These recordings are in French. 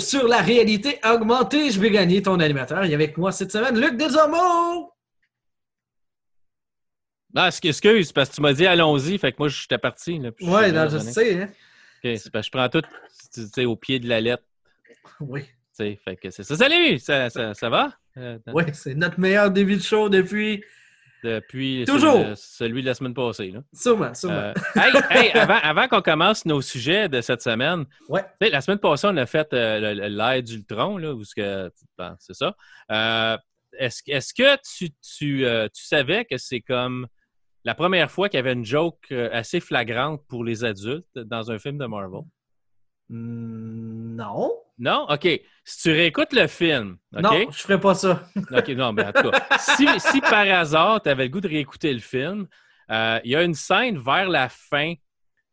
sur la réalité augmentée. Je vais gagner ton animateur. Il y a avec moi cette semaine Luc Desormeaux. Ah, excuse, parce que tu m'as dit allons-y, fait que moi j'étais parti. Là, puis Ouais, suis non, je sais. Hein? Ok, c'est parce que je prends tout tu sais, au pied de la lettre. Oui, tu sais, Fait que c'est ça. Salut! Ça, ça, ça va? Euh, oui c'est notre meilleur début de show depuis. Depuis Toujours. celui, celui de la semaine passée. Là. Sûrement, sûrement. Euh, hey, hey, avant, avant qu'on commence nos sujets de cette semaine, Ouais. la semaine passée, on a fait euh, l'air d'Ultron, là, où que, bon, c'est ça. Euh, est-ce, est-ce que tu, tu, euh, tu savais que c'est comme la première fois qu'il y avait une joke assez flagrante pour les adultes dans un film de Marvel? Hmm, non. Non? OK. Si tu réécoutes le film, OK? Non, je ferais pas ça. OK, non, mais en tout cas, si, si par hasard, tu avais le goût de réécouter le film, euh, il y a une scène vers la fin.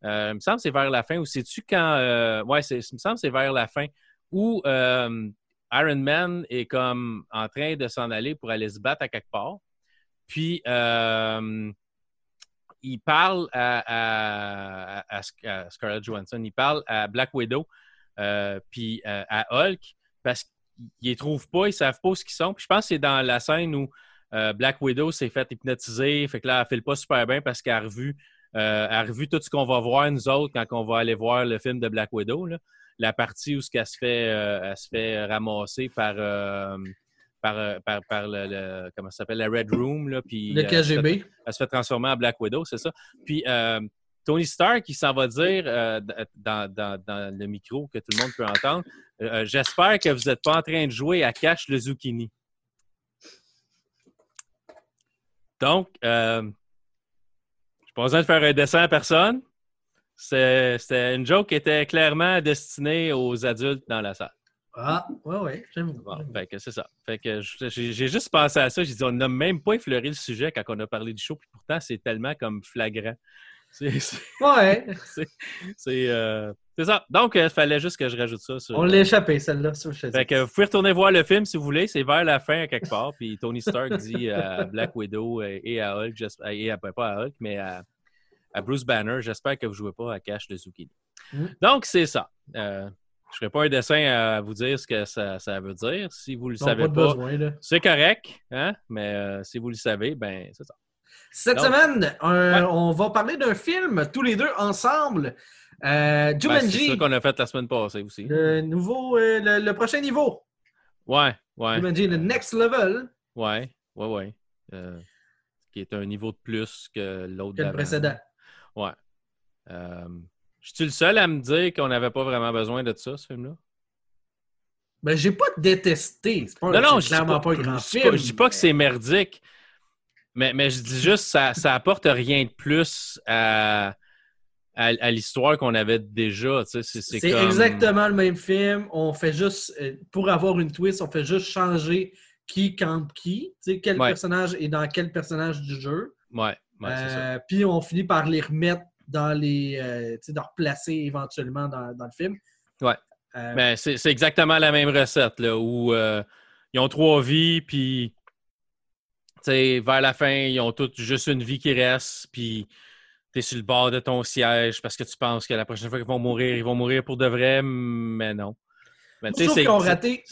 euh, il me semble que c'est vers la fin, ou sais-tu quand. Euh, ouais, c'est- il me semble que c'est vers la fin, où euh, Iron Man est comme en train de s'en aller pour aller se battre à quelque part. Puis, euh, il parle à, Scarlett Johansson, il parle à Black Widow, euh, puis euh, à Hulk, parce qu'ils les trouvent pas, ils savent pas où ils sont. Puis je pense que c'est dans la scène où euh, Black Widow s'est fait hypnotiser, fait que là, elle file pas super bien parce qu'elle a revu, a revu tout ce qu'on va voir, nous autres, quand on va aller voir le film de Black Widow. La partie où ce qu'elle se fait, elle se fait ramasser par, par, euh, par, par le, le- comment ça s'appelle, la Red Room. Là, puis, Le euh, elle se fait- KGB. elle se fait transformer en Black Widow, c'est ça. Puis euh, Tony Stark, il s'en va dire euh, dans, dans- dans le micro que tout le monde peut entendre euh, J'espère que vous n'êtes pas en train de jouer à Cache le Zucchini. Donc, euh, je pas besoin de faire un dessin à personne. C'est- C'était une joke qui était clairement destinée aux adultes dans la salle. Ah, ouais, ouais, j'aime. Bon, fait que c'est ça. Fait que j'ai juste pensé à ça. J'ai dit, on n'a même pas effleuré le sujet quand on a parlé du show, puis pourtant, c'est tellement comme flagrant. Ouais, c'est, euh, c'est ça. Donc, il fallait juste que je rajoute ça. Sur, on l'a échappé, celle-là. sur le fait que vous pouvez retourner voir le film si vous voulez. C'est vers la fin, à quelque part. Puis Tony Stark dit à Black Widow et à Hulk, et à, pas à Hulk, mais à, à Bruce Banner, j'espère que vous ne jouez pas à Cache le Zucchini. Mm. Donc, c'est ça. Euh, je ne ferai pas un dessin à vous dire ce que ça, ça veut dire. Si vous ne le Non, savez pas c'est correct. Hein? Mais euh, si vous le savez, ben c'est ça. Cette Donc- semaine, un- Ouais. on va parler d'un film, tous les deux ensemble. Euh, Ben, c'est Jumanji, ça qu'on a fait la semaine passée aussi. le nouveau, euh, le, le prochain niveau. Ouais, ouais. Jumanji, le next level Ouais, ouais, ouais. Euh, qui est un niveau de plus que l'autre que le précédent. Ouais. Je suis le seul à me dire qu'on n'avait pas vraiment besoin de ça, ce film-là? Ben, j'ai pas détesté. C'est pas, Non, non, je clairement pas, un grand film. pas- je dis pas que c'est merdique, mais, mais je dis juste que ça, ça apporte rien de plus à, à, à l'histoire qu'on avait déjà. tu sais, C'est comme- exactement le même film. On fait juste, euh, pour avoir une twist, on fait juste changer qui campe qui. Tu sais, quel Ouais. personnage est dans quel personnage du jeu. Ouais, ouais. Euh, Puis on finit par les remettre dans les. euh, tu sais, de replacer éventuellement dans, dans le film. Ouais. Euh, Ben, c'est exactement la même recette, là, où euh, ils ont trois vies, puis tu sais, vers la fin, ils ont toutes juste une vie qui reste, puis tu es sur le bord de ton siège parce que tu penses que la prochaine fois qu'ils vont mourir, ils vont mourir pour de vrai, mais non. Mais tu je sais, trouve c'est- raté.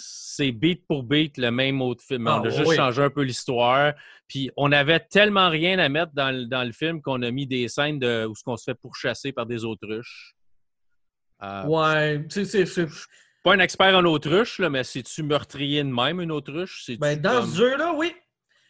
beat pour beat le même autre film. Ah, on a juste oui. changé un peu l'histoire. Puis on avait tellement rien à mettre dans le, dans le film qu'on a mis des scènes de, où ce qu'on se fait pourchasser par des autruches. Euh, Ouais, c'est-. Pas un expert en autruche, là, mais c'est-tu meurtrier de même, une autruche? Ben, dans comme- ce jeu-là, oui.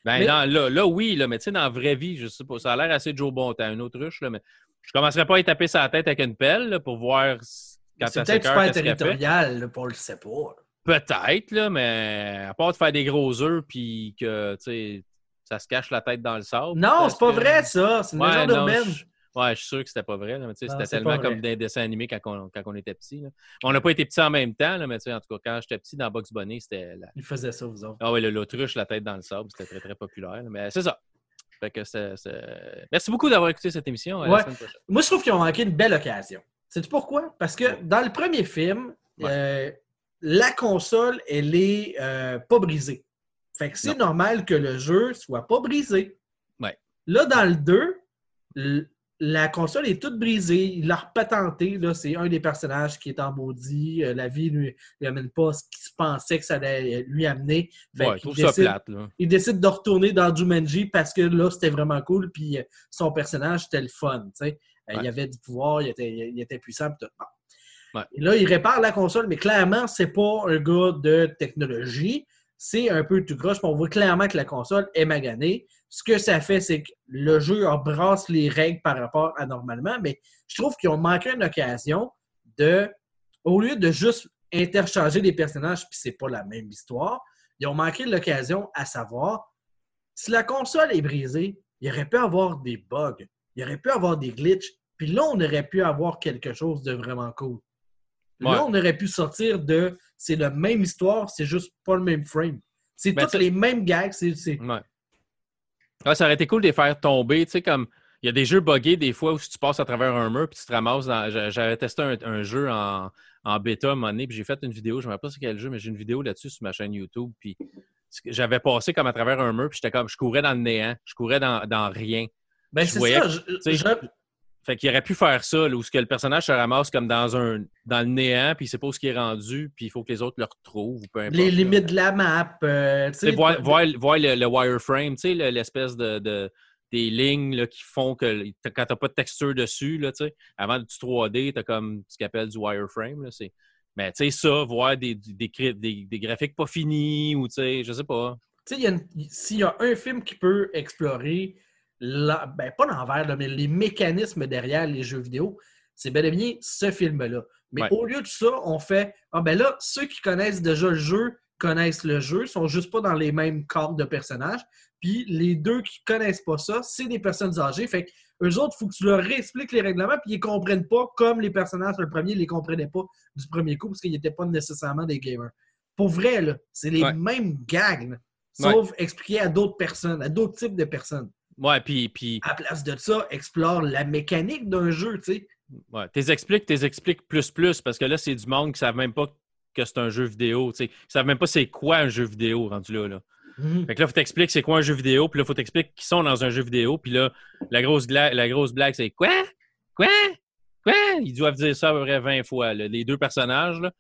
Ben, mais- dans- là, là, oui, là, mais tu sais, dans la vraie vie, je sais pas, ça a l'air assez Joe Bontemps, une autruche, là, mais je commencerai pas à y taper sa tête avec une pelle là, pour voir s- quand C'est peut-être super territorial, là, pour le sait pas. Peut-être, là, mais à part de faire des gros œufs puis que, ça se cache la tête dans le sable. Non, c'est pas que- vrai, ça. C'est une Ouais, légende urbaine. je- Ouais, je suis sûr que c'était pas vrai. là, mais tu sais, Non, c'était tellement comme des dessins animés quand on, quand on était petit. On n'a pas été petits en même temps, là, mais en tout cas, quand j'étais petit dans Box Bunny, c'était la... Ils faisaient ça, vous autres. Ah oui, l'autruche, la tête dans le sable, c'était très, très populaire. là, Mais c'est ça. Fait que Merci beaucoup d'avoir écouté cette émission. à la semaine prochaine. Moi, je trouve qu'ils ont manqué une belle occasion. Sais-tu pourquoi? Parce que dans le premier film, Ouais. euh, la console, elle est euh, pas brisée. Fait que c'est normal que le jeu soit pas brisé. Ouais. Là, dans le 2, l- la console est toute brisée. Il l'a repatenté. C'est un des personnages qui est en maudit. Euh, la vie ne lui, lui amène pas ce qu'il pensait que ça allait lui amener. Fait Ouais, je qu'il trouve ça décide- plate. Là. il décide de retourner dans Jumanji parce que là, c'était vraiment cool. Puis son personnage, c'était le fun. sais. Ouais. Il avait du pouvoir, il était, il était puissant. puis tout. Bon. Ouais. Et là, il répare la console, mais clairement, c'est pas un gars de technologie. C'est un peu tout puis On voit clairement que la console est maganée. Ce que ça fait, c'est que le jeu embrasse les règles par rapport à normalement, mais je trouve qu'ils ont manqué une occasion de, au lieu de juste interchanger les personnages, puis c'est pas la même histoire, ils ont manqué l'occasion à savoir si la console est brisée, il aurait pu avoir des bugs, il aurait pu avoir des glitches, puis là, on aurait pu avoir quelque chose de vraiment cool. Ouais. Là, on aurait pu sortir de c'est la même histoire, c'est juste pas le même frame. C'est Ben, toutes les mêmes gags, c'est. c'est- Ouais. Ouais, ça aurait été cool de les faire tomber. Tu sais, comme il y a des jeux buggés des fois où si tu passes à travers un mur puis tu te ramasses dans. J'avais testé un, un jeu en, en bêta à un moment donné, puis j'ai fait une vidéo, je ne me rappelle pas c'est quel jeu, mais j'ai une vidéo là-dessus sur ma chaîne YouTube. Puis j'avais passé comme à travers un mur, puis j'étais comme je courais dans le néant, je courais dans, dans rien. Ben, c'est ça. je- Fait qu'il aurait pu faire ça, là, où ce que le personnage se ramasse comme dans un dans le néant, puis il sait pas où ce qui est rendu, puis il faut que les autres le retrouvent, ou peu importe. les là. limites de la map. euh, voir, de- voir, voir le, le wireframe, tu sais, le- l'espèce de, de- des lignes là, qui font que t'as- quand tu n'as pas de texture dessus, là, tu sais, avant du 3D, tu as comme ce qu'on appelle du wireframe. Là, c'est... Mais tu sais, ça, voir des, des, des- des graphiques pas finis ou tu sais, je sais pas. Tu sais, s'il y a un film qui peut explorer, la- ben, pas l'envers, mais les mécanismes derrière les jeux vidéo, c'est bel et bien ce film-là. Mais Ouais. au lieu de ça, on fait Ah ben là, ceux qui connaissent déjà le jeu connaissent le jeu, sont juste pas dans les mêmes corps de personnages. Puis les deux qui connaissent pas ça, c'est des personnes âgées. Fait que eux autres, il faut que tu leur réexpliques les règlements, puis ils comprennent pas comme les personnages, le premier, les comprenaient pas du premier coup, parce qu'ils n'étaient pas nécessairement des gamers. Pour vrai, là, c'est les Ouais. mêmes gags. là. Sauf expliquer à d'autres personnes, à d'autres types de personnes. Ouais, puis, puis À la place de ça, explore la mécanique d'un jeu, tu sais. ouais, t'es expliques, t'es expliques plus plus, parce que là, c'est du monde qui ne savent même pas que c'est un jeu vidéo. tu sais. Ils savent même pas c'est quoi un jeu vidéo rendu là. là. Mhm. Fait que là, faut t'expliquer c'est quoi un jeu vidéo, puis là, faut t'expliquer qu'ils sont dans un jeu vidéo, puis là, la grosse, la grosse blague, c'est quoi? Quoi? Quoi? Ils doivent dire ça à peu près 20 fois. là. Les deux personnages, là.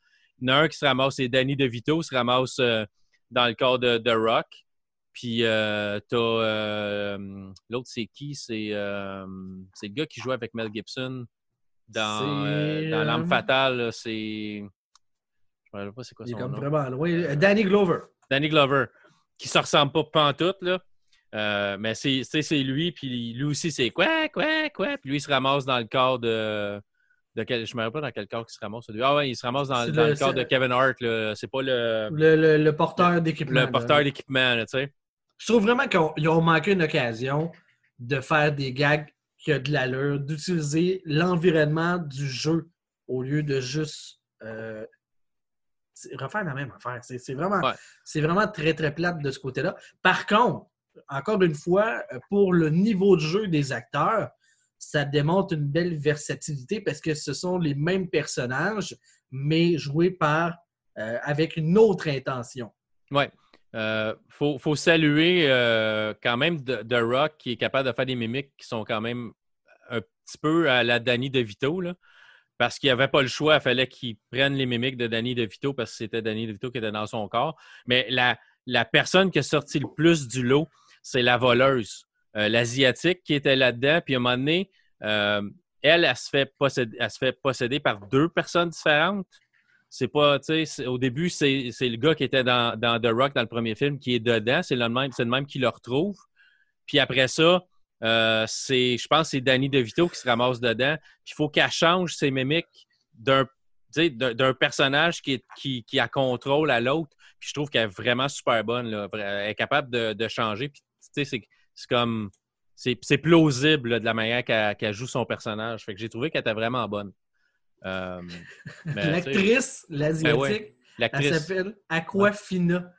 Il y en a un qui se ramasse, c'est Danny DeVito, se ramasse euh, dans le corps de, de Rock. Puis euh, t'as euh, l'autre, c'est qui? C'est euh, c'est le gars qui joue avec Mel Gibson dans, dans L'Arme euh, Fatale. C'est. Je ne me pas c'est quoi Il est comme nom. vraiment loin. Danny Glover. Danny Glover, qui se ressemble pas pantoute, là. Euh, mais c'est lui, puis lui aussi, c'est quoi, quoi, quoi. Puis lui, il se ramasse dans le corps de. de quel, je me rappelle pas dans quel corps il se ramasse. Ah ouais, il se ramasse dans, le- le, corps de Kevin Hart. C'est pas le, Le, le- le porteur d'équipement. le porteur d'équipement, tu sais. Je trouve vraiment qu'ils ont manqué une occasion de faire des gags qui ont de l'allure, d'utiliser l'environnement du jeu au lieu de juste euh, refaire la même affaire. C'est vraiment, Ouais. vraiment très, très plate de ce côté-là. Par contre, encore une fois, pour le niveau de jeu des acteurs, ça démontre une belle versatilité parce que ce sont les mêmes personnages, mais joués par euh, avec une autre intention. Ouais. Euh, faut, faut saluer euh, quand même The Rock qui est capable de faire des mimiques qui sont quand même un petit peu à la Danny DeVito, là. Parce qu'il avait pas le choix, il fallait qu'il prenne les mimiques de Danny DeVito parce que c'était Danny DeVito qui était dans son corps. Mais la, la personne qui a sorti le plus du lot, c'est la voleuse, euh, l'Asiatique qui était là-dedans. Puis à un moment donné, euh, elle, elle se, fait posséder, elle se fait posséder par deux personnes différentes. C'est pas, tu sais, au début, c'est le gars qui était dans, The Rock dans le premier film qui est dedans. C'est le même, qui le retrouve. Puis après ça, euh, c'est, je pense c'est Danny DeVito qui se ramasse dedans. Puis il faut qu'elle change ses mimiques d'un, personnage qui, qui, qui a contrôle à l'autre. Puis je trouve qu'elle est vraiment super bonne. Elle est capable de, changer. Puis c'est, comme. C'est, plausible de la manière qu'elle, qu'elle joue son personnage. Fait que j'ai trouvé qu'elle était vraiment bonne. Euh, L'actrice, l'asiatique, Ben ouais, elle s'appelle Aquafina.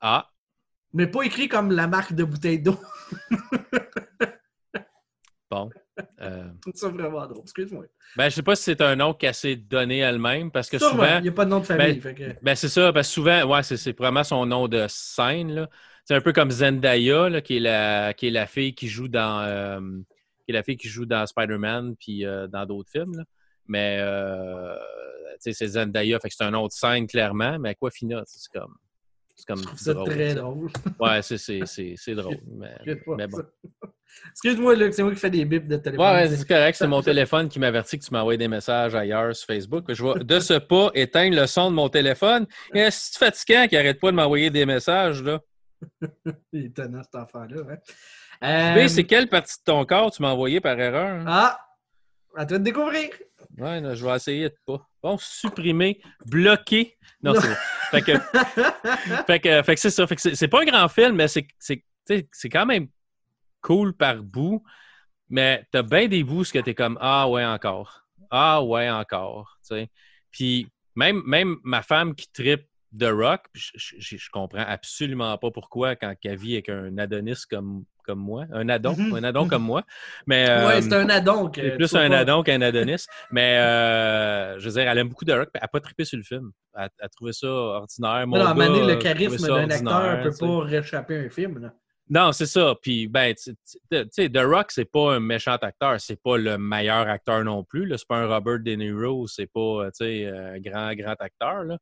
Ah, Mais pas écrit comme la marque de bouteille d'eau. bon. Euh, ça vraiment drôle. Excuse-moi. ben, je sais pas si c'est un nom qu'elle s'est donné elle-même parce que Sûrement, souvent. il n'y a pas de nom de famille. Ben, que- Ben, c'est ça, parce que souvent, ouais, c'est, vraiment son nom de scène. là. C'est un peu comme Zendaya, là, qui, est la, qui est la fille qui joue dans, euh, qui est la fille qui joue dans Spider-Man puis euh, dans d'autres films. là. Mais euh, c'est Zendaya, fait que c'est un autre scène clairement, mais Aquafina, c'est comme. C'est comme drôle, très drôle. Ouais, c'est- c'est c'est- c'est drôle. Mais, bon. Excuse-moi, Luc, c'est moi qui fais des bips de téléphone. Ouais, c'est correct. C'est mon téléphone qui m'avertit que tu m'as envoyé des messages ailleurs sur Facebook. Je vais de ce pas éteindre le son de mon téléphone. Et c'est fatigant qui arrête pas de m'envoyer des messages, là? Il est étonnant, cet enfant-là. Mais Euh, c'est quelle partie de ton corps tu m'as envoyé par erreur? hein? Ah! À toi de découvrir! Ouais, je vais essayer de pas. Bon, supprimer, bloquer. Non, c'est fait que, fait que, fait que c'est ça. Fait que c'est pas un grand film, mais c'est c'est- c'est quand même cool par bout. Mais t'as bien des bouts ce que t'es comme Ah ouais, encore. Ah ouais, encore. Puis même, même ma femme qui tripe The Rock, je, je- je comprends absolument pas pourquoi quand elle vit avec un Adonis comme, comme moi. Un Adon, Mhm. un Adon comme moi. Mais, euh, ouais, c'est un addon. que c'est plus un pas- Adon qu'un Adonis. Mais euh, je veux dire, elle aime beaucoup The Rock. puis Elle n'a pas trippé sur le film. Elle elle a trouvé ça ordinaire. Mon Non, donné, gars, le charisme d'un acteur ne peut pas réchapper un film. Là. Non, c'est ça. Puis, ben, tu sais, The Rock, c'est pas un méchant acteur. C'est pas le meilleur acteur non plus. C'est pas un Robert De Niro. C'est pas, euh, tu sais, un grand, grand acteur. là.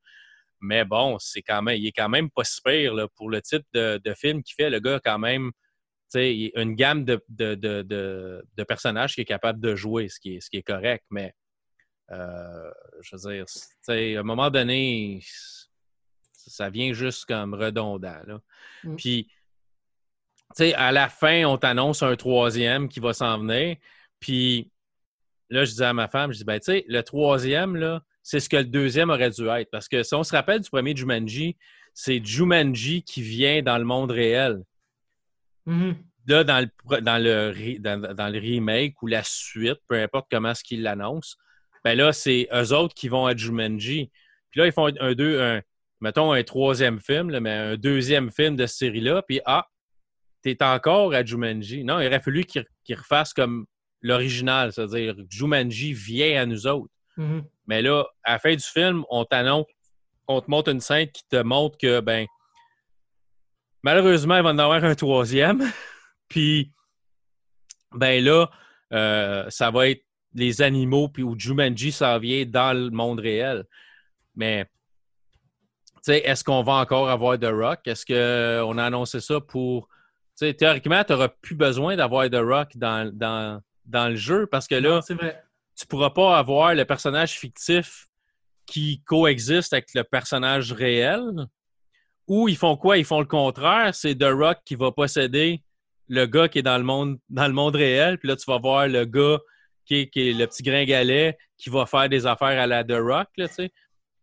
Mais bon, c'est quand même, il est quand même pas si pire là, pour le type de, de film qu'il fait. Le gars, quand même, sais, une gamme de, de, de, personnages qu'il est capable de jouer, ce qui est, ce qui est correct. Mais, euh, je veux dire, à un moment donné, ça vient juste comme redondant. Là. Mm. Puis, à la fin, on t'annonce un troisième qui va s'en venir. Puis là, je disais à ma femme, je dis, ben, tu sais, le troisième, là, c'est ce que le deuxième aurait dû être. Parce que si on se rappelle du premier Jumanji, c'est Jumanji qui vient dans le monde réel. Mhm. Là, dans le, dans le, dans, dans le remake ou la suite, peu importe comment est-ce qu'ils l'annoncent, ben là, c'est eux autres qui vont à Jumanji. Puis là, ils font un, deux, un, mettons un troisième film, là, mais un deuxième film de cette série-là. Puis ah, t'es encore à Jumanji. Non, il aurait fallu qu'ils refassent comme l'original, c'est-à-dire Jumanji vient à nous autres. Mhm. Mais là, à la fin du film, on t'annonce, on te montre une scène qui te montre que, ben, malheureusement, il va en avoir un troisième. Puis, ben là, euh, ça va être les animaux, puis où Jumanji s'en vient dans le monde réel. Mais, tu sais, est-ce qu'on va encore avoir The Rock? Est-ce qu'on a annoncé ça pour. Tu sais, théoriquement, tu n'auras plus besoin d'avoir The Rock dans, dans, dans le jeu parce que là, Non, C'est vrai. tu pourras pas avoir le personnage fictif qui coexiste avec le personnage réel. Ou ils font quoi? Ils font le contraire. C'est The Rock qui va posséder le gars qui est dans le monde, dans le monde réel. Puis là, tu vas voir le gars qui est, le petit gringalet qui va faire des affaires à la The Rock. Là, tu sais.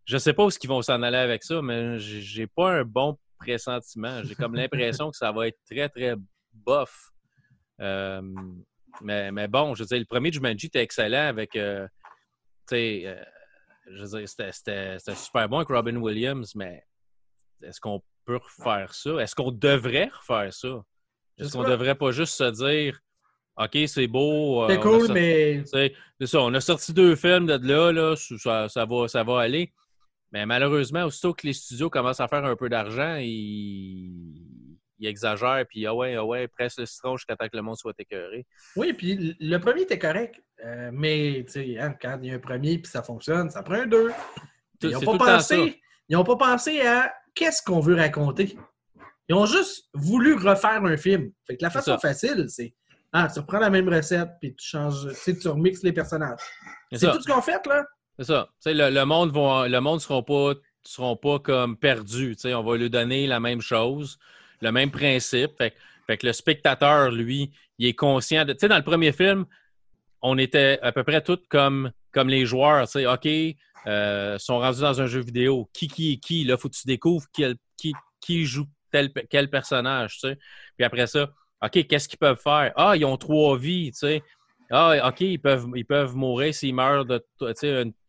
Je sais pas où ils vont s'en aller avec ça, mais j'ai pas un bon pressentiment. J'ai comme l'impression que ça va être très, très bof. Euh, mais, bon, je veux dire, le premier Jumanji était excellent avec. euh, tu sais, euh, je veux c'était super bon avec Robin Williams, mais est-ce qu'on peut refaire ça? Est-ce qu'on devrait refaire ça? Est-ce qu'on devrait pas juste se dire, OK, c'est beau. euh, C'est cool, sorti- mais C'est ça, on a sorti deux films de là, là ça, ça va, ça va aller. Mais malheureusement, aussitôt que les studios commencent à faire un peu d'argent, ils, ils exagèrent, puis ah ouais, ah ouais, presse le citron jusqu'à temps que le monde soit écœuré. oui, puis le premier était correct. Euh, mais tu sais, hein, quand il y a un premier puis ça fonctionne, ça prend un deux. Ils n'ont pas, pensé, ils ont pas pensé à qu'est-ce qu'on veut raconter? Ils ont juste voulu refaire un film. Fait que la façon facile, c'est ah, tu reprends la même recette puis tu changes, tu sais, tu remixes les personnages. C'est tout ce qu'on fait là. C'est ça. Tu sais, le, le monde vont, le monde seront pas seront pas comme perdus. Tu sais, on va lui donner la même chose, le même principe. Fait, que- fait que le spectateur, lui, il est conscient de. Tu sais, dans le premier film, on était à peu près tous comme, comme les joueurs. Tu sais, OK, euh, sont rendus dans un jeu vidéo. Qui qui est qui? Là, faut que tu découvres quel- qui, qui joue tel, quel personnage. Tu sais. Puis après ça, OK, qu'est-ce qu'ils peuvent faire? Ah, ils ont trois vies, tu sais. Ah, OK, ils peuvent, ils peuvent mourir s'ils meurent de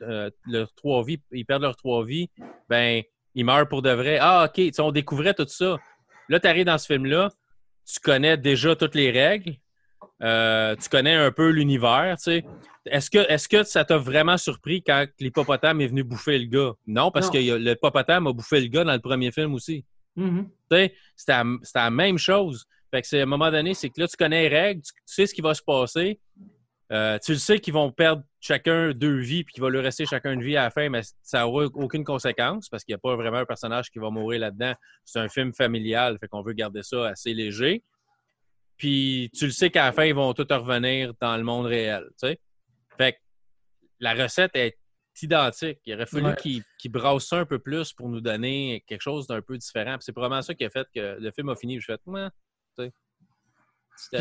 euh, leurs trois vies, ils perdent leurs trois vies, ben, ils meurent pour de vrai. Ah, OK, on découvrait tout ça. Là, tu arrives dans ce film-là, tu connais déjà toutes les règles, euh, tu connais un peu l'univers, tu sais. Est-ce que, est que ça t'a vraiment surpris quand l'hippopotame est venu bouffer le gars? Non, parce Non. que l'hippopotame a bouffé le gars dans le premier film aussi. Tu sais, C'était la, même chose. Fait que c'est à un moment donné, c'est que là, tu connais les règles, tu, tu sais ce qui va se passer. Euh, tu le sais qu'ils vont perdre chacun deux vies puis qu'il va leur rester chacun une vie à la fin, mais ça n'aura aucune conséquence parce qu'il n'y a pas vraiment un personnage qui va mourir là-dedans. C'est un film familial, fait qu'on veut garder ça assez léger. Puis tu le sais qu'à la fin, ils vont tous revenir dans le monde réel. Tu sais? Fait que la recette est identique. Il aurait fallu Ouais. qu'ils brassent ça un peu plus pour nous donner quelque chose d'un peu différent. C'est probablement ça qui a fait que le film a fini. Je fais, ouais, tu sais.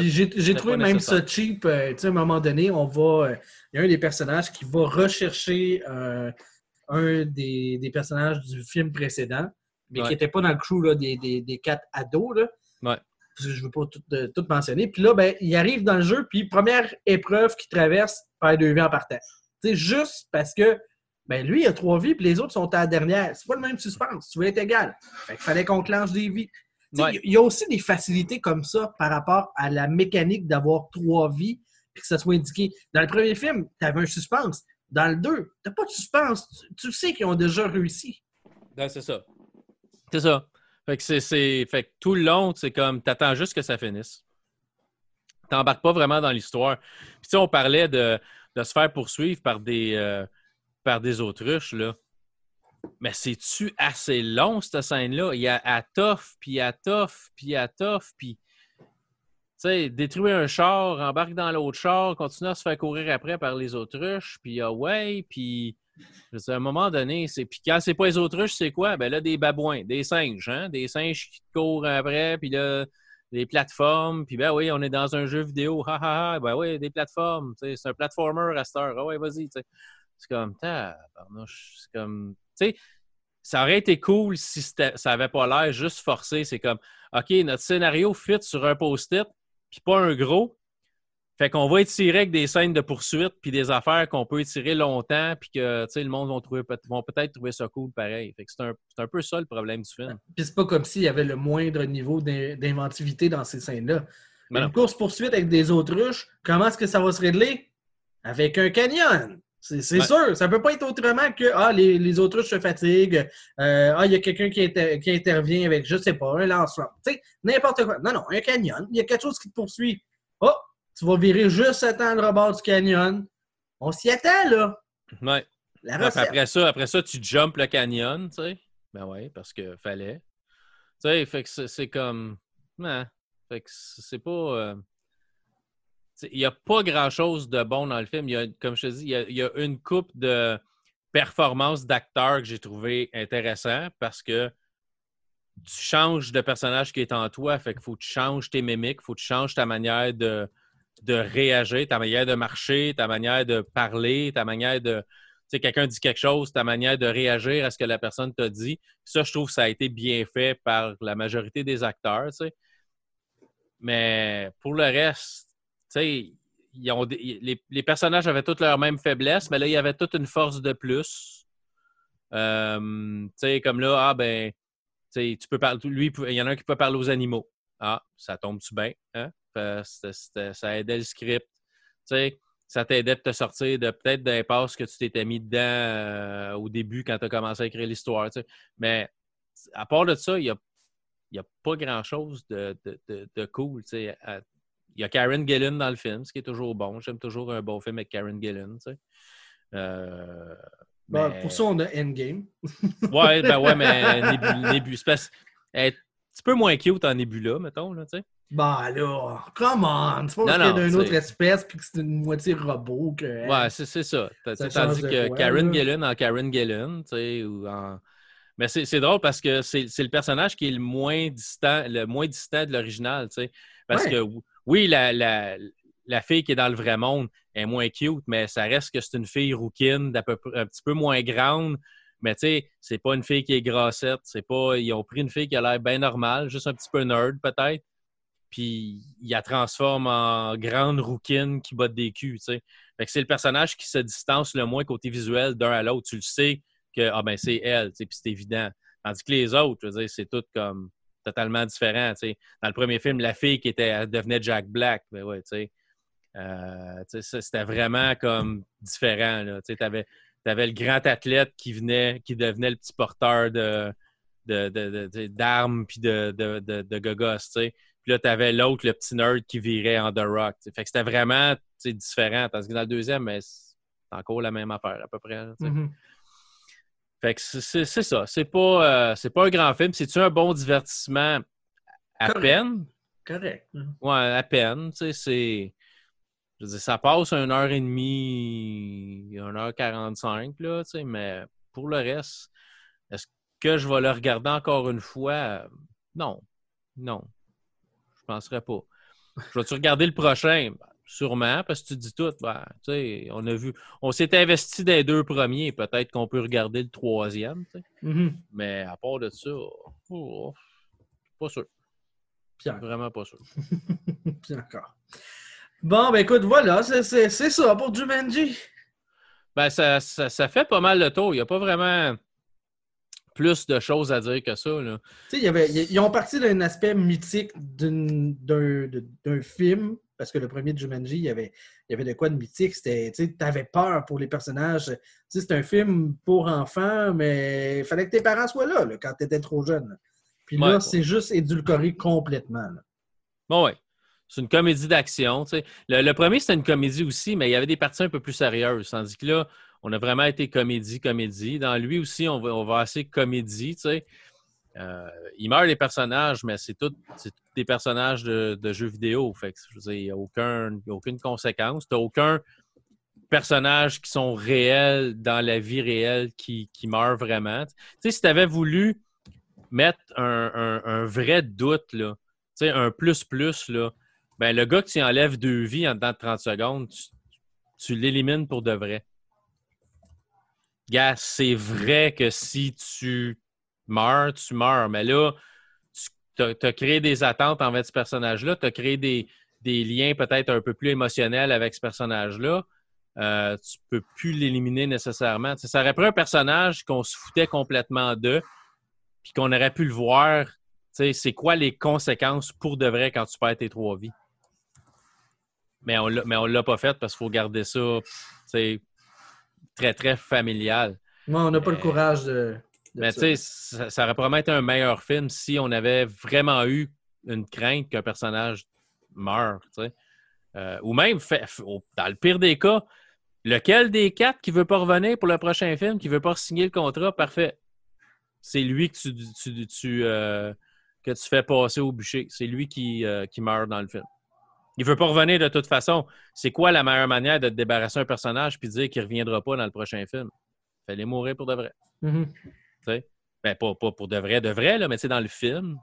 J'ai trouvé même ça cheap. euh, tu sais, à un moment donné, on va. euh, Il y a un des personnages qui va rechercher euh, un des, des personnages du film précédent, mais Ouais. qui n'était pas dans le crew là, des, des, des quatre ados. Là. Ouais. Parce que je ne veux pas tout, euh, tout mentionner. Puis là, ben, il arrive dans le jeu, puis première épreuve qu'il traverse, perd deux vies en partant. Sais, juste parce que ben, lui, il a trois vies, puis les autres sont à la dernière. C'est pas le même suspense. Tu veux être égal. Fait qu'il fallait qu'on clenche des vies. Ouais. Il y a aussi des facilités comme ça par rapport à la mécanique d'avoir trois vies puis que ça soit indiqué. Dans le premier film, tu avais un suspense. Dans le 2, tu pas de suspense. Tu, tu sais qu'ils ont déjà réussi. Ouais, c'est ça. C'est ça. Fait que, c'est, fait que tout le long, c'est comme, t'attends juste que ça finisse. T'embarques pas vraiment dans l'histoire. Puis, on parlait de, de se faire poursuivre par des, euh, par des autruches, là. Mais c'est-tu assez long, cette scène-là? Il y a à toffe, puis à toffe, puis à toffe, puis... Tu sais, détruire un char, embarque dans l'autre char, continue à se faire courir après par les autruches, puis ah ouais, puis... À un moment donné, c'est. Puis quand c'est pas les autruches, c'est quoi? Ben là, des babouins, des singes, hein? Des singes qui courent après, puis là, des plateformes, puis ben oui, on est dans un jeu vidéo, ha ha ha, ben oui, des plateformes, c'est un platformer à cette heure, ah ouais, vas-y. C'est comme, c'est comme, tu sais, ça aurait été cool si ça avait pas l'air juste forcé, c'est comme, OK, notre scénario fit sur un post-it, puis pas un gros, fait qu'on va étirer avec des scènes de poursuite puis des affaires qu'on peut étirer longtemps puis que tu sais, le monde vont, trouver, vont peut-être trouver ça cool pareil. Fait que c'est un, un peu ça le problème du film. Puis c'est pas comme s'il y avait le moindre niveau d'in- d'inventivité dans ces scènes-là. Une course-poursuite avec des autruches, comment est-ce que ça va se régler? Avec un canyon. C'est sûr. Ça peut pas être autrement que ah, les, les autruches se fatiguent. euh, ah, il y a quelqu'un qui, inter- qui intervient avec, je sais pas, un lance-flamme. Tu sais, n'importe quoi. Non, non, un canyon. Il y a quelque chose qui te poursuit. Oh, tu vas virer juste à temps le rebord du canyon. On s'y attend, là. Ouais. La recette. Après ça, après ça, tu jumpes le canyon, tu sais. Ben ouais, parce que fallait. Tu sais, fait que c'est comme. Non. Fait que c'est pas. euh, Il n'y a pas grand-chose de bon dans le film. Il y a, comme je te dis, il y a, il y a une coupe de performances d'acteurs que j'ai trouvé intéressant parce que tu changes de personnage qui est en toi. Fait qu'il faut que tu changes tes mimiques, il faut que tu changes ta manière de, de réagir, ta manière de marcher, ta manière de parler, ta manière de. Tu sais, quelqu'un dit quelque chose, ta manière de réagir à ce que la personne t'a dit. Ça, je trouve ça a été bien fait par la majorité des acteurs. Mais pour le reste, tu sais, les, personnages avaient toutes leurs mêmes faiblesses, mais là, il y avait toute une force de plus. Euh, tu sais, comme là, ah ben, tu peux parler, lui, il y en a un qui peut parler aux animaux. Ah, ça tombe-tu bien? Hein? Ça aidait le script. Tu sais, ça t'aidait de te sortir de peut-être d'impasse que tu t'étais mis dedans euh, au début quand tu as commencé à écrire l'histoire. tu sais. Mais à part de ça, il n'y a, y a pas grand-chose de, de- de- de cool. tu sais. À- Il y a Karen Gillan dans le film, ce qui est toujours bon. J'aime toujours un bon film avec Karen tu sais. Euh, mais- Pour ça, on a Endgame. Ouais, ben ouais, mais Nébu- c'est un petit peu moins cute en Nebula, mettons, là, tu sais. Bah là, come on! C'est pas Non, parce qu'il y a c'est- autre espèce puis que c'est une moitié robot que. Ouais, c'est c'est ça. Tandis que quoi, Karen là? Gillan en Karen Gillan, tu sais, ou en... Mais c'est drôle parce que c'est le personnage qui est le moins distant, le moins distant de l'original, tu sais. Parce Ouais. que oui, la, la, la fille qui est dans le vrai monde est moins cute, mais ça reste que c'est une fille rouquine, d'à peu un petit peu moins grande. Mais tu sais, c'est pas une fille qui est grassette. C'est pas. Ils ont pris une fille qui a l'air bien normale, juste un petit peu nerd peut-être. Puis ils la transforment en grande rouquine qui botte des culs, tu sais. C'est le personnage qui se distance le moins côté visuel d'un à l'autre. Tu le sais que ah ben c'est elle, tu sais, puis c'est évident. Tandis que les autres, je veux dire, c'est tout comme totalement différent. tu sais. Dans le premier film, la fille qui était, devenait Jack Black, ben ouais, tu sais. Euh, c'était vraiment comme différent. Tu sais, avais, le grand athlète qui venait, qui devenait le petit porteur de, d'armes puis de, de, de, de gogos. Puis là, t'avais l'autre, le petit nerd qui virait en The Rock. t'sais. Fait que c'était vraiment tu différent. Tandis que dans le deuxième, c'est encore la même affaire à peu près. là. Mhm. Fait que c'est- ça. C'est pas, euh, c'est pas un grand film. C'est-tu un bon divertissement? À Correct. peine. Correct. Ouais, à peine. Tu sais, c'est. Je veux dire, ça passe une heure et demie, une heure quarante-cinq, là, tu sais, mais pour le reste, est-ce que je vais le regarder encore une fois? Non. Non. Je penserais pas. Je vais-tu regarder le prochain? Ben, Sûrement, parce que tu dis tout. Ben, on a vu. On s'est investi dans les deux premiers. Peut-être qu'on peut regarder le troisième. Mhm. Mais à part de ça, oh, pas sûr. Vraiment pas sûr. Puis encore. Bon, ben écoute, voilà, c'est c'est- c'est ça pour Jumanji. Ben, ça, ça, ça fait pas mal le tour. Il n'y a pas vraiment plus de choses à dire que ça. Là. Y avait- ils ils ont parti d'un aspect mythique d'un film, parce que le premier de Jumanji, il y avait, il y avait de quoi de mythique. C'était, tu avais peur pour les personnages. C'est un film pour enfants, mais il fallait que tes parents soient là, là, quand tu étais trop jeune. Puis là, Ouais. c'est juste édulcoré complètement. là. Bon, ouais. C'est une comédie d'action. Le, le premier, c'était une comédie aussi, mais il y avait des parties un peu plus sérieuses. Tandis que là, on a vraiment été comédie, comédie. Dans lui aussi, on va, assez comédie. tu sais. Euh, il meurt des personnages, mais c'est tous des personnages de, jeux vidéo. Que, je il n'y a, aucun, aucune conséquence. Tu n'as aucun personnage qui sont réels dans la vie réelle qui, meurt vraiment. Tu sais, si tu avais voulu mettre un, vrai doute, là, tu sais, un plus-plus, ben, le gars que tu enlèves deux vies en dedans de 30 secondes, tu l'élimines pour de vrai. Gars, c'est vrai que si tu meurs, tu meurs. Mais là, tu as, créé des attentes envers ce personnage-là. Tu as créé des, liens peut-être un peu plus émotionnels avec ce personnage-là. Euh, tu peux plus l'éliminer nécessairement. Ça aurait pris un personnage qu'on se foutait complètement d'eux, puis qu'on aurait pu le voir. C'est quoi les conséquences pour de vrai quand tu perds tes trois vies? Mais on on l'a pas fait parce qu'il faut garder ça très, très familial. Moi, on n'a pas le Mais- courage de. de Mais tu sais, ça, ça aurait probablement été un meilleur film si on avait vraiment eu une crainte qu'un personnage meure, tu sais. Euh, ou même, fait- f- au- dans le pire des cas, lequel des quatre qui veut pas revenir pour le prochain film, qui veut pas signer le contrat, parfait. C'est lui que tu, tu- tu, euh, que tu fais passer au bûcher. C'est lui qui, euh, qui meurt dans le film. Il veut pas revenir de toute façon. C'est quoi la meilleure manière de te débarrasser un personnage puis dire qu'il reviendra pas dans le prochain film? Fallait mourir pour de vrai. Mhm. Ben, pas, pas pour de vrai, de vrai, là, mais tu sais, dans le film,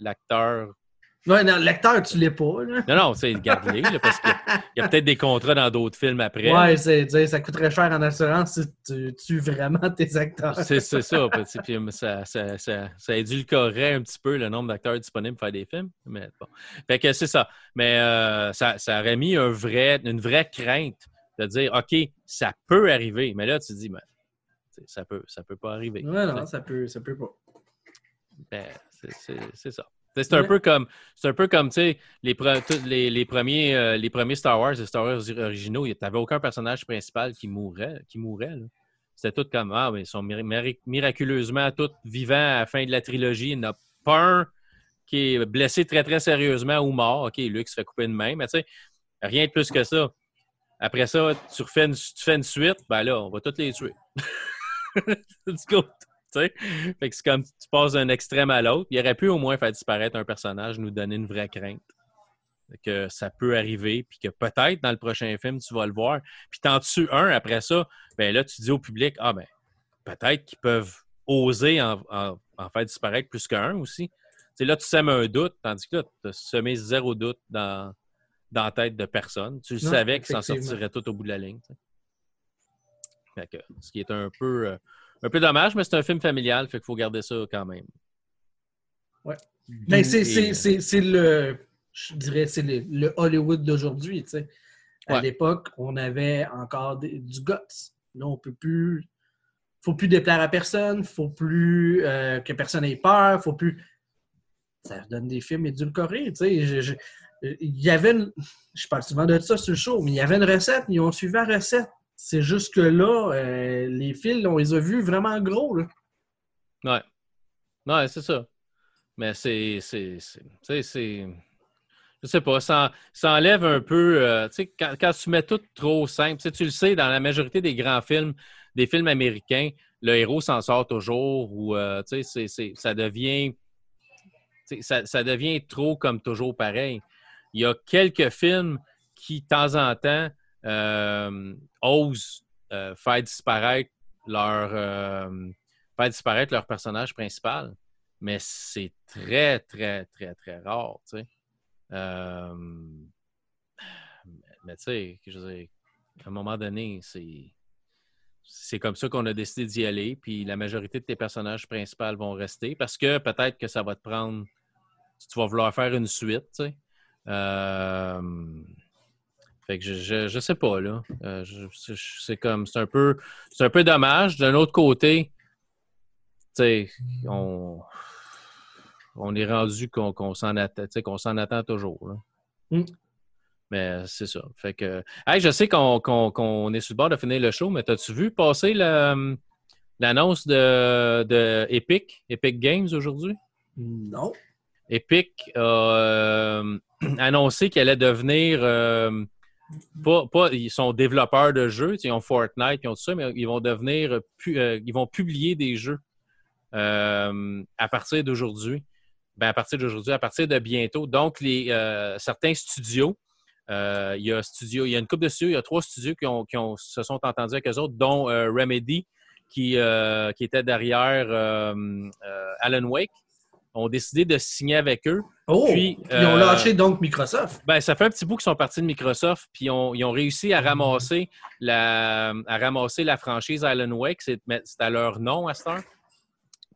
l'acteur. Ouais, non, l'acteur, tu l'es pas. Là. Non, non, sais, garde-les, parce qu'il y a peut-être des contrats dans d'autres films après. Ouais, c'est, ça coûterait cher en assurance si tu tues vraiment tes acteurs. C'est c'est ça. puis, ça, ça, ça, ça édulcorerait un petit peu le nombre d'acteurs disponibles pour faire des films. Mais bon. Fait que c'est ça. Mais euh, ça, ça aurait mis un vrai, une vraie crainte de dire OK, ça peut arriver. Mais là, tu te dis, ben, ça peut, ça peut pas arriver. Ouais, non, ça peut, ça peut pas. Ben, c'est- c'est c'est ça. C'est un Ouais. peu comme, un peu comme, tu sais, les, pre- les, les premiers, euh, les premiers Star Wars, les Star Wars originaux, tu n'avais aucun personnage principal qui mourrait. Qui mourait. C'était tout comme, ah, mais ils sont mir- miraculeusement tous vivants à la fin de la trilogie. Il n'y en a pas un qui est blessé très, très sérieusement ou mort. OK, Luke se fait couper une main, mais tu sais, rien de plus que ça. Après ça, tu, refais une, tu fais une suite, ben là, on va tous les tuer. Let's go. Sais? Fait que c'est comme tu passes d'un extrême à l'autre. Il aurait pu au moins faire disparaître un personnage, nous donner une vraie crainte. Que ça peut arriver, puis que peut-être dans le prochain film, tu vas le voir. Puis t'en tues un après ça, ben là, tu dis au public, ah ben, peut-être qu'ils peuvent oser en, en- en faire disparaître plus qu'un aussi. Tu sais, là, tu sèmes un doute, tandis que là, tu as semé zéro doute dans, dans la tête de personne. Tu Non, savais qu'ils s'en sortiraient tout au bout de la ligne. Fait que, ce qui est un peu, euh, un peu dommage, mais c'est un film familial, fait qu'il faut garder ça quand même. Ouais. Ben, c'est, Et- c'est, le, je dirais, c'est le, le Hollywood d'aujourd'hui, tu sais. À Ouais. l'époque, on avait encore des- du guts. Là, on peut plus, faut plus déplaire à personne, faut plus euh, que personne ait peur, faut plus. Ça donne des films édulcorés, tu sais. Je- je- Il y avait une... Je parle souvent de ça sur le show, mais il y avait une recette, ils ont suivi la recette. C'est juste que là, euh, les fils, on les a vus vraiment gros, là. Ouais. Ouais, c'est ça. Mais c'est. c'est- c'est- je sais pas, ça, ça enlève un peu. euh, tu sais, quand, tu mets tout trop simple, tu le sais, dans la majorité des grands films, des films américains, le héros s'en sort toujours ou euh, tu sais, ça devient. Ça, ça devient trop comme toujours pareil. Il y a quelques films qui, de temps en temps, osent euh, faire disparaître leur euh, faire disparaître leur personnage principal. Mais c'est très, très, très, très rare, tu sais. Euh, mais tu sais, à un moment donné, c'est. C'est comme ça qu'on a décidé d'y aller, puis la majorité de tes personnages principaux vont rester parce que peut-être que ça va te prendre. Tu vas vouloir faire une suite. Euh, fait que je, je, je sais pas, là. Euh, c'est comme. C'est un peu. C'est un peu dommage. D'un autre côté, tu sais, on. On est rendu qu'on s'en attend, qu'on s'en attend toujours. là. Mm. Mais c'est ça. Fait que. Hey, je sais qu'on est sur le bord de finir le show, mais as-tu vu passer l'annonce de, de Epic, Epic Games aujourd'hui? Non. Epic a euh, annoncé qu'elle allait devenir. euh, pas, pas- ils sont développeurs de jeux, ils ont Fortnite, ils ont tout ça, mais ils vont devenir. euh, ils vont publier des jeux euh, à partir d'aujourd'hui. Ben, à partir d'aujourd'hui, à partir de bientôt. Donc, les, euh, certains studios, il y a studio, il y a une couple de studios, il y a trois studios qui, ont, qui ont- se sont entendus avec eux autres, dont Remedy, qui, qui était derrière Alan Wake, ont décidé de signer avec eux. Oh! Puis, Ils ont euh, lâché donc Microsoft. Ben, ça fait un petit bout qu'ils sont partis de Microsoft, puis ils ont, ils ont réussi à ramasser la, à ramasser la franchise Alan Wake. C'est à leur nom à cette heure.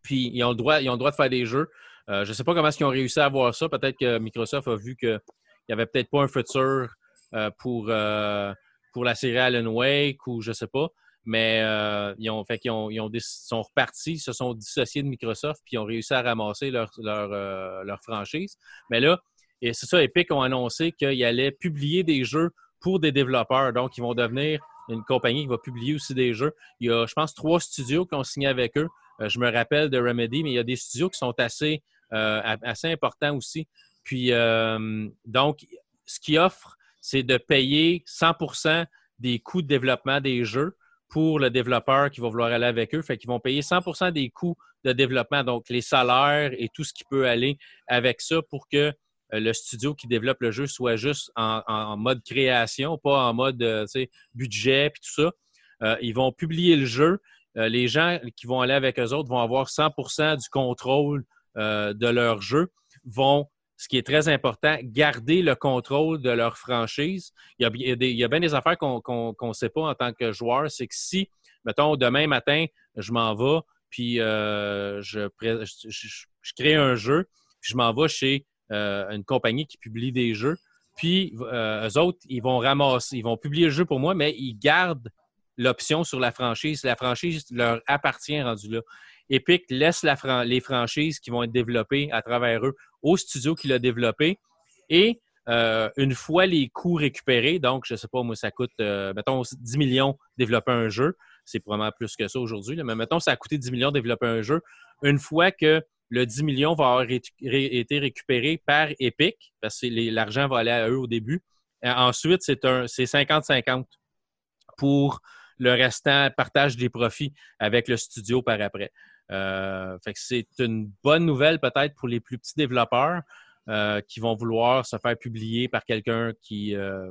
Puis ils ont le droit, ils ont le droit de faire des jeux. Euh, je ne sais pas comment est-ce qu'ils ont réussi à avoir ça. Peut-être que Microsoft a vu qu'il n'y avait peut-être pas un futur euh, pour, euh, pour la série Alan Wake ou je ne sais pas. Mais euh, ils, ont, fait qu'ils ont, ils ont sont repartis, se sont dissociés de Microsoft, puis ils ont réussi à ramasser leur, leur, euh, leur franchise. Mais là, et c'est ça, Epic ont annoncé qu'ils allaient publier des jeux pour des développeurs. Donc, ils vont devenir une compagnie qui va publier aussi des jeux. Il y a, je pense, trois studios qui ont signé avec eux. Euh, je me rappelle de Remedy, mais il y a des studios qui sont assez, euh, assez importants aussi. Puis, euh, donc, ce qu'ils offrent, c'est de payer 100% des coûts de développement des jeux pour le développeur qui va vouloir aller avec eux. Fait qu'ils vont payer 100% des coûts de développement, donc les salaires et tout ce qui peut aller avec ça pour que euh, le studio qui développe le jeu soit juste en, en mode création, pas en mode euh, budget puis tout ça. Euh, ils vont publier le jeu. Euh, les gens qui vont aller avec eux autres vont avoir 100% du contrôle euh, de leur jeu, vont, ce qui est très important, garder le contrôle de leur franchise. Il y a, bien des affaires qu'on ne sait pas en tant que joueur. C'est que si, mettons, demain matin, je m'en vais, puis euh, je crée un jeu, puis je m'en vais chez euh, une compagnie qui publie des jeux. Puis, euh, eux autres, ils vont ramasser, ils vont publier le jeu pour moi, mais ils gardent l'option sur la franchise. La franchise leur appartient rendu là. Epic laisse les franchises qui vont être développées à travers eux au studio qui l'a développé. Et euh, une fois les coûts récupérés, donc je ne sais pas, moi, ça coûte, euh, mettons, 10 millions développer un jeu. C'est probablement plus que ça aujourd'hui, mais mettons, ça a coûté 10 millions développer un jeu. Une fois que le 10 millions va avoir été récupéré par Epic, parce que l'argent va aller à eux au début. Euh, ensuite, c'est 50-50 pour le restant, partage des profits avec le studio par après. Euh, fait que c'est une bonne nouvelle peut-être pour les plus petits développeurs euh, qui vont vouloir se faire publier par quelqu'un qui euh,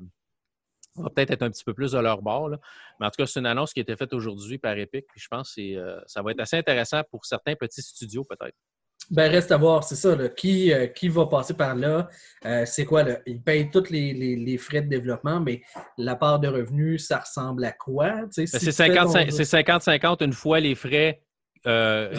va peut-être être un petit peu plus de leur bord. là. Mais en tout cas, c'est une annonce qui a été faite aujourd'hui par Epic. Puis je pense que ça va être assez intéressant pour certains petits studios peut-être. Ben, reste à voir, c'est ça. Là. Qui, euh, qui va passer par là? Euh, c'est quoi? Là? Ils payent tous les, les- les frais de développement, mais la part de revenus, ça ressemble à quoi? Si Ben, tu c'est fais ton 50 jeu- c'est 50-50 une fois les frais, euh, les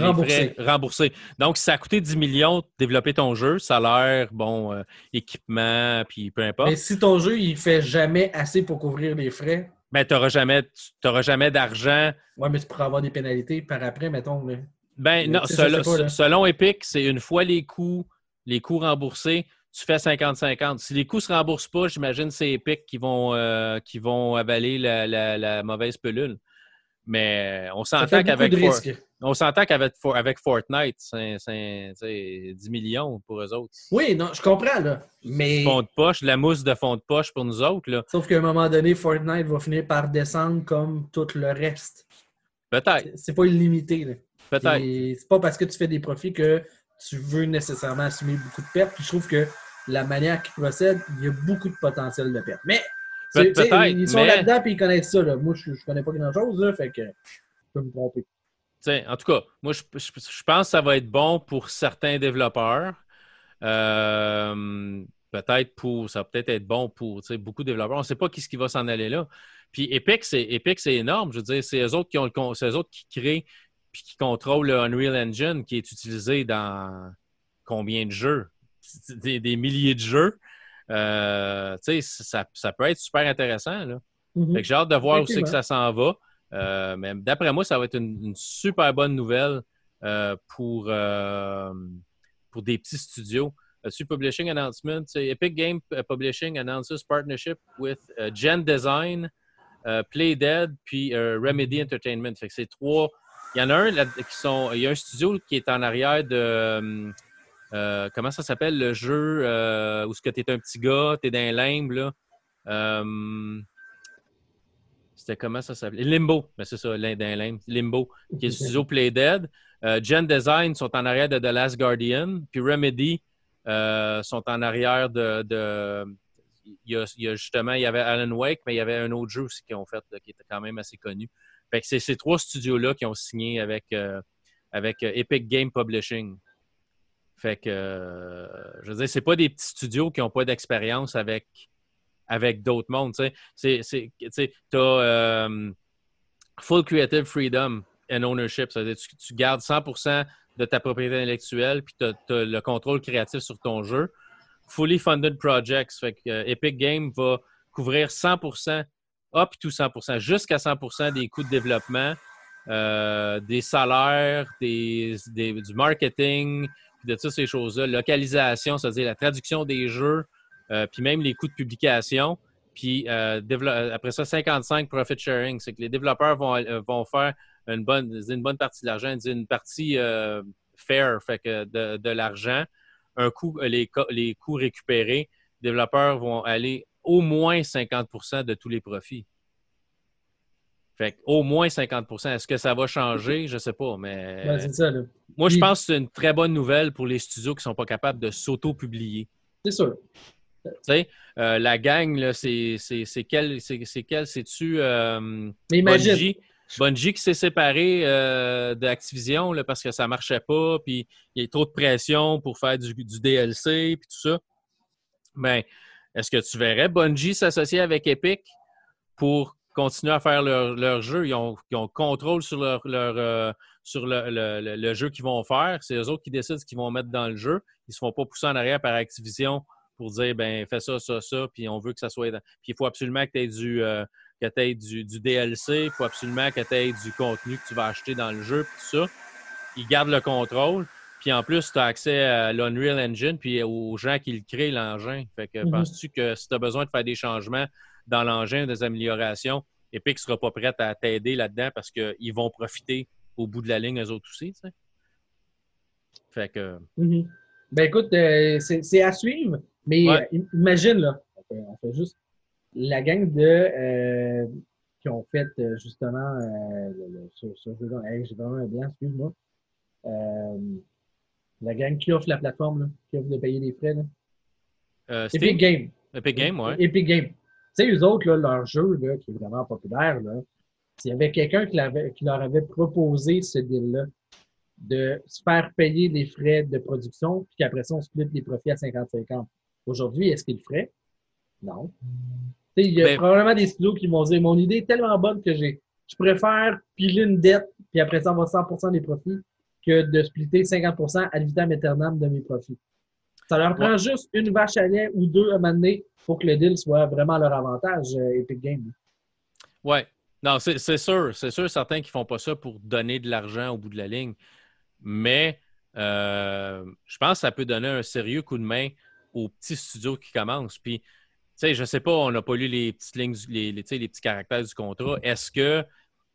Remboursés. Donc, si ça a coûté 10 millions de développer ton jeu, salaire, bon, euh, équipement, puis peu importe, Mais si ton jeu, il fait jamais assez pour couvrir les frais, ben, tu n'auras jamais, t'auras jamais d'argent. ouais, mais tu pourras avoir des pénalités par après, mettons. là. Ben, non, selon, pas, Epic, c'est une fois les coûts, les coûts remboursés, tu fais 50-50. Si les coûts ne se remboursent pas, j'imagine que c'est Epic qui vont, euh, qui vont avaler la, la- la mauvaise pelule. Mais on s'entend qu'avec For-. On s'entend qu'avec avec Fortnite, c'est 10 millions pour eux autres. Oui, non, je comprends, là. Mais. Fond de poche, la mousse de fond de poche pour nous autres, là. Sauf qu'à un moment donné, Fortnite va finir par descendre comme tout le reste. Peut-être. C'est pas illimité, là. Peut-être. C'est pas parce que tu fais des profits que tu veux nécessairement assumer beaucoup de pertes. Puis je trouve que la manière qu'ils procèdent, il y a beaucoup de potentiel de pertes. Mais peut-être. Ils sont là-dedans et ils connaissent ça. Là. Moi, je, je connais pas grand-chose, fait que je peux me tromper. En tout cas, moi, je, je, pense que ça va être bon pour certains développeurs. Euh, peut-être pour, ça va peut-être être bon pour beaucoup de développeurs. On ne sait pas qui, ce qui va s'en aller là. Puis Epic, c'est Epic, c'est énorme. Je veux dire, c'est eux autres qui ont le, eux autres qui créent puis qui contrôlent le Unreal Engine qui est utilisé dans combien de jeux? Des, milliers de jeux. Euh, ça, ça, peut être super intéressant. Là. Mm-hmm. J'ai hâte de voir où c'est que ça s'en va. Euh, mais d'après moi, ça va être une, super bonne nouvelle euh, pour, pour des petits studios. Sur Publishing Announcement, Epic Game Publishing announces partnership with Gen Design, Play Dead, puis Remedy Entertainment. Fait c'est trois. Il y en a un qui sont. Il y a un studio qui est en arrière de. Euh, comment ça s'appelle le jeu euh, où ce que tu es un petit gars, tu es dans un limbe, là? Euh, c'était comment ça s'appelle? Limbo, mais ben, c'est ça, limbe. Limbo, qui est le studio Play Dead. Gen Design sont en arrière de The Last Guardian, puis Remedy sont en arrière de. Il, y a, justement, il y avait Alan Wake, mais il y avait un autre jeu aussi qu'ils ont fait qui était quand même assez connu. Fait que c'est ces trois studios-là qui ont signé avec, avec Epic Game Publishing. Fait que, euh, je veux dire, c'est pas des petits studios qui n'ont pas d'expérience avec, avec d'autres mondes. Tu as euh, full creative freedom and ownership. C'est-à-dire tu, gardes 100% de ta propriété intellectuelle, puis tu as, le contrôle créatif sur ton jeu. Fully funded projects. Fait que euh, Epic Games va couvrir 100% up to 100 jusqu'à 100% des coûts de développement, des salaires, des, du marketing, de toutes ces choses-là. Localisation, c'est-à-dire la traduction des jeux, euh, puis même les coûts de publication. Puis euh, après ça, 55 profit sharing. C'est que les développeurs vont, euh, vont faire une bonne, une bonne partie de l'argent, une partie fair, fait que de, l'argent. Un coup, les, les coûts récupérés, les développeurs vont aller au moins 50% de tous les profits. Fait au moins 50% Est-ce que ça va changer? Je ne sais pas, mais. Moi, je pense que c'est une très bonne nouvelle pour les studios qui ne sont pas capables de s'auto-publier. C'est sûr. Tu sais, euh, la gang, c'est quel, c'est-tu euh, Bungie, Bungie qui s'est séparé euh, d'Activision parce que ça ne marchait pas, puis il y a trop de pression pour faire du, du DLC, puis tout ça. Ben, est-ce que tu verrais Bungie s'associer avec Epic pour continuer à faire leur, jeu? Ils ont, contrôle sur, leur, euh, sur le, jeu qu'ils vont faire. C'est eux autres qui décident ce qu'ils vont mettre dans le jeu. Ils ne se font pas pousser en arrière par Activision pour dire ben fais ça, ça, ça, puis on veut que ça soit. Puis il faut absolument que tu aies du. Euh, du, DLC, il faut absolument que tu aies du contenu que tu vas acheter dans le jeu, puis tout ça. Ils gardent le contrôle. Puis en plus, tu as accès à l'Unreal Engine, puis aux gens qui le créent, l'engin. Fait que mm-hmm. penses-tu que si tu as besoin de faire des changements, dans l'engin, des améliorations, Epic ne sera pas prête à t'aider là-dedans parce qu'ils vont profiter au bout de la ligne, eux autres aussi. Fait que. Mm-hmm. Ben écoute, euh, c'est à suivre, mais euh, imagine, là, on fait, juste la gang de. Euh, qui ont fait justement ce, jeu-là. J'ai vraiment un blanc, excuse-moi. la gang qui offre la plateforme, là, qui offre de payer les frais. Là. Epic Game. Epic Game, ouais. Epic Game. Tu sais, eux autres, là, leur jeu, là, qui est vraiment populaire, là, s'il y avait quelqu'un qui, qui, leur avait proposé ce deal-là, de se faire payer les frais de production, puis qu'après ça, on split les profits à 50-50. Aujourd'hui, est-ce qu'ils le ferait? Non. il y a ben- probablement des studios qui vont dire Mon idée est tellement bonne que j'ai. Je préfère piler une dette, puis après ça, on va 100 des profits, que de splitter 50% à vitam aeternam de mes profits. Ça leur prend juste une vache à lait ou deux à m'amener pour que le deal soit vraiment leur avantage, euh, Epic Games. Oui. Non, c'est sûr. C'est sûr, certains qui ne font pas ça pour donner de l'argent au bout de la ligne. Mais euh, je pense que ça peut donner un sérieux coup de main aux petits studios qui commencent. Puis, tu sais, je ne sais pas, on n'a pas lu les petites lignes, les, les, les petits caractères du contrat. Est-ce que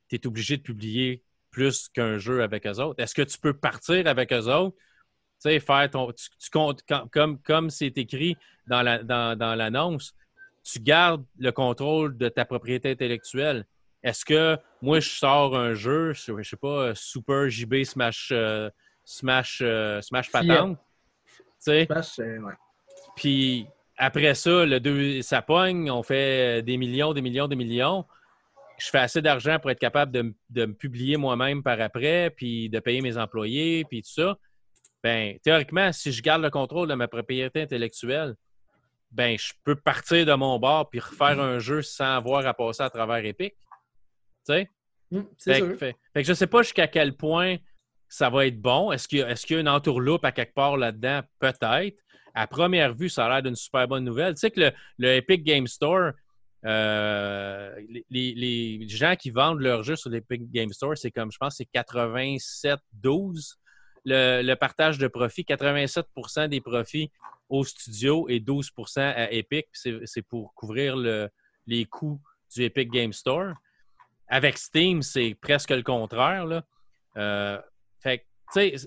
tu es obligé de publier plus qu'un jeu avec eux autres? Est-ce que tu peux partir avec eux autres? Tu sais, faire ton. Tu, comptes comme, comme c'est écrit dans l'annonce, tu gardes le contrôle de ta propriété intellectuelle. Est-ce que moi, je sors un jeu, je ne sais pas, Super JB Smash, euh, Smash, euh, Smash Patente? Smash, Puis après ça, le deux, ça pogne, on fait des millions, des millions, des millions. Je fais assez d'argent pour être capable de, de me publier moi-même par après, puis de payer mes employés, puis tout ça. Ben, théoriquement, si je garde le contrôle de ma propriété intellectuelle, ben, je peux partir de mon bar puis refaire un jeu sans avoir à passer à travers Epic. Tu sais? Mmh, fait, fait, que je sais pas jusqu'à quel point ça va être bon? Est-ce qu'il y, y, a une entourloupe à quelque part là-dedans? Peut-être. À première vue, ça a l'air d'une super bonne nouvelle. Tu sais que le, Epic Game Store, euh, les, gens qui vendent leurs jeux sur l'Epic Game Store, c'est comme, je pense, c'est 87-12 le, partage de profit. 87% des profits au studio et 12% à Epic. C'est pour couvrir les coûts du Epic Game Store. Avec Steam, c'est presque le contraire. Euh, fait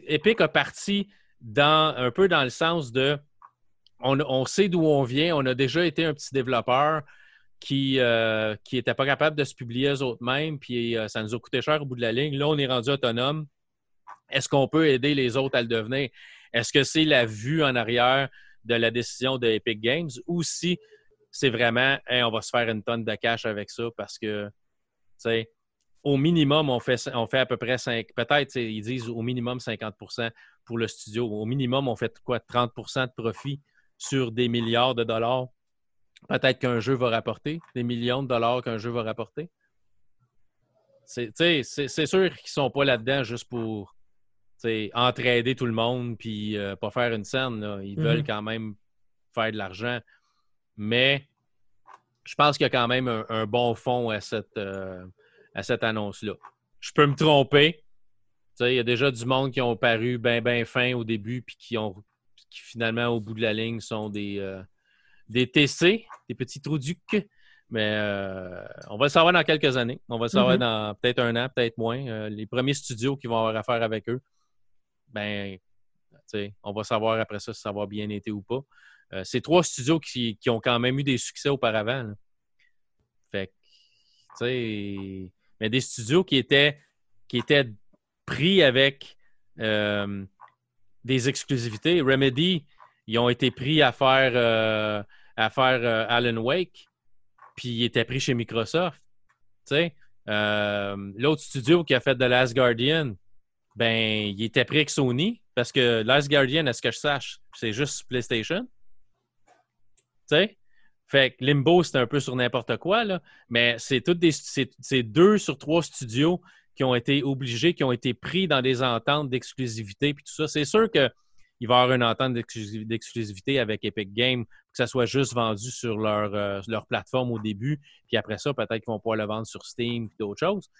Epic a parti dans, un peu dans le sens de on, sait d'où on vient, on a déjà été un petit développeur qui n'était euh, pas capable de se publier eux-mêmes, puis euh, ça nous a coûté cher au bout de la ligne. Là, on est rendu autonome. Est-ce qu'on peut aider les autres à le devenir? Est-ce que c'est la vue en arrière de la décision de Epic Games? Ou si c'est vraiment on va se faire une tonne de cash avec ça parce que, tu sais, au minimum, on fait, on fait à peu près 5, peut-être, ils disent au minimum 50% pour le studio. Au minimum, on fait quoi, 30% de profit sur des milliards de dollars. Peut-être qu'un jeu va rapporter, des millions de dollars qu'un jeu va rapporter? C'est sûr qu'ils ne sont pas là-dedans juste pour entraider tout le monde puis euh, pas faire une scène. Ils veulent mhm. quand même faire de l'argent. Mais je pense qu'il y a quand même un, bon fond à cette, euh, cette annonce-là. Je peux me tromper. Il y a déjà du monde qui ont paru bien, bien fin au début puis qui ont qui finalement, au bout de la ligne, sont des, euh, des TC, des petits trous du cul. Mais on va le savoir dans quelques années. On va le savoir mhm. dans peut-être un an, peut-être moins. les premiers studios qui vont avoir affaire avec eux ben, on va savoir après ça si ça va bien été ou pas. Euh, c'est trois studios qui, ont quand même eu des succès auparavant. Fait tu sais, mais des studios qui étaient, pris avec euh, des exclusivités. Remedy, ils ont été pris à faire, euh, à faire Alan Wake, puis ils étaient pris chez Microsoft. L'autre studio qui a fait The Last Guardian, ben, il était pris avec Sony parce que Last Guardian, à ce que je sache, c'est juste PlayStation. Tu? Fait que Limbo, c'est un peu sur n'importe quoi, là. Mais c'est toutes des. C'est deux sur trois studios qui ont été obligés, qui ont été pris dans des ententes d'exclusivité puis tout ça. C'est sûr qu'il va y avoir une entente d'exclusivité avec Epic Games, que ça soit juste vendu sur leur, euh, leur plateforme au début, puis après ça, peut-être qu'ils vont pouvoir le vendre sur Steam et d'autres choses.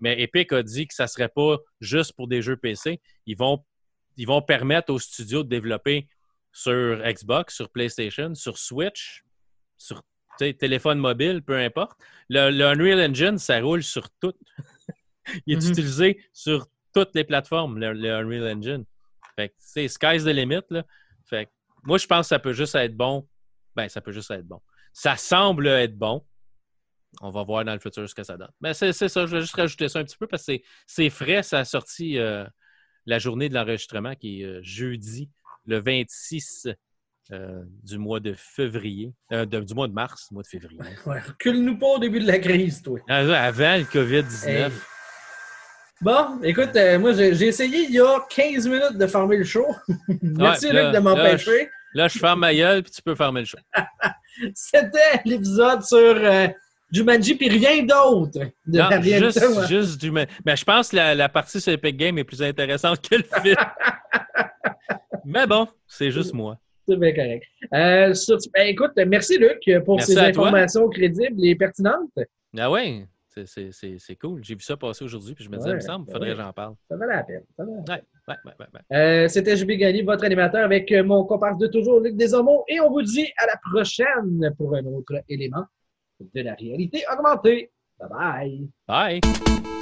Mais Epic a dit que ça ne serait pas juste pour des jeux PC. Ils vont, ils vont permettre aux studios de développer sur Xbox, sur PlayStation, sur Switch, sur téléphone mobile, peu importe. Le, Unreal Engine, ça roule sur tout. Il est mm-hmm. utilisé sur toutes les plateformes, le, Unreal Engine. Fait c'est sky's the limit. Là. Fait moi, je pense que ça peut juste être bon. Ben, ça peut juste être bon. Ça semble être bon. On va voir dans le futur ce que ça donne. Mais c'est ça, je vais juste rajouter ça un petit peu parce que c'est frais. Ça a sorti euh, la journée de l'enregistrement qui est euh, jeudi, le 26 euh, du mois de février, du mois de mars, mois de février. Ouais, recule-nous pas au début de la crise, toi. Ah, avant le COVID-19. Bon, écoute, moi, j'ai essayé il y a 15 minutes de fermer le show. Merci, Luc, de m'empêcher. Là, je ferme ma gueule, puis tu peux fermer le show. C'était l'épisode sur Jumanji, puis rien d'autre. juste, juste Jumanji. Mais je pense que la, partie sur Epic Game est plus intéressante que le film. Mais bon, c'est juste moi. C'est bien correct. Euh, ben, écoute, merci Luc pour ces informations crédibles et pertinentes. Ah oui, c'est cool. J'ai vu ça passer aujourd'hui, puis je me disais, il me semble, il faudrait que j'en parle. Ça valait la peine. Ouais, ouais, ouais, ouais, euh, C'était Jubi Gagné, votre animateur, avec mon comparse de toujours, Luc Desormeaux, et on vous dit à la prochaine pour un autre élément de la réalité augmentée. Bye bye. Bye.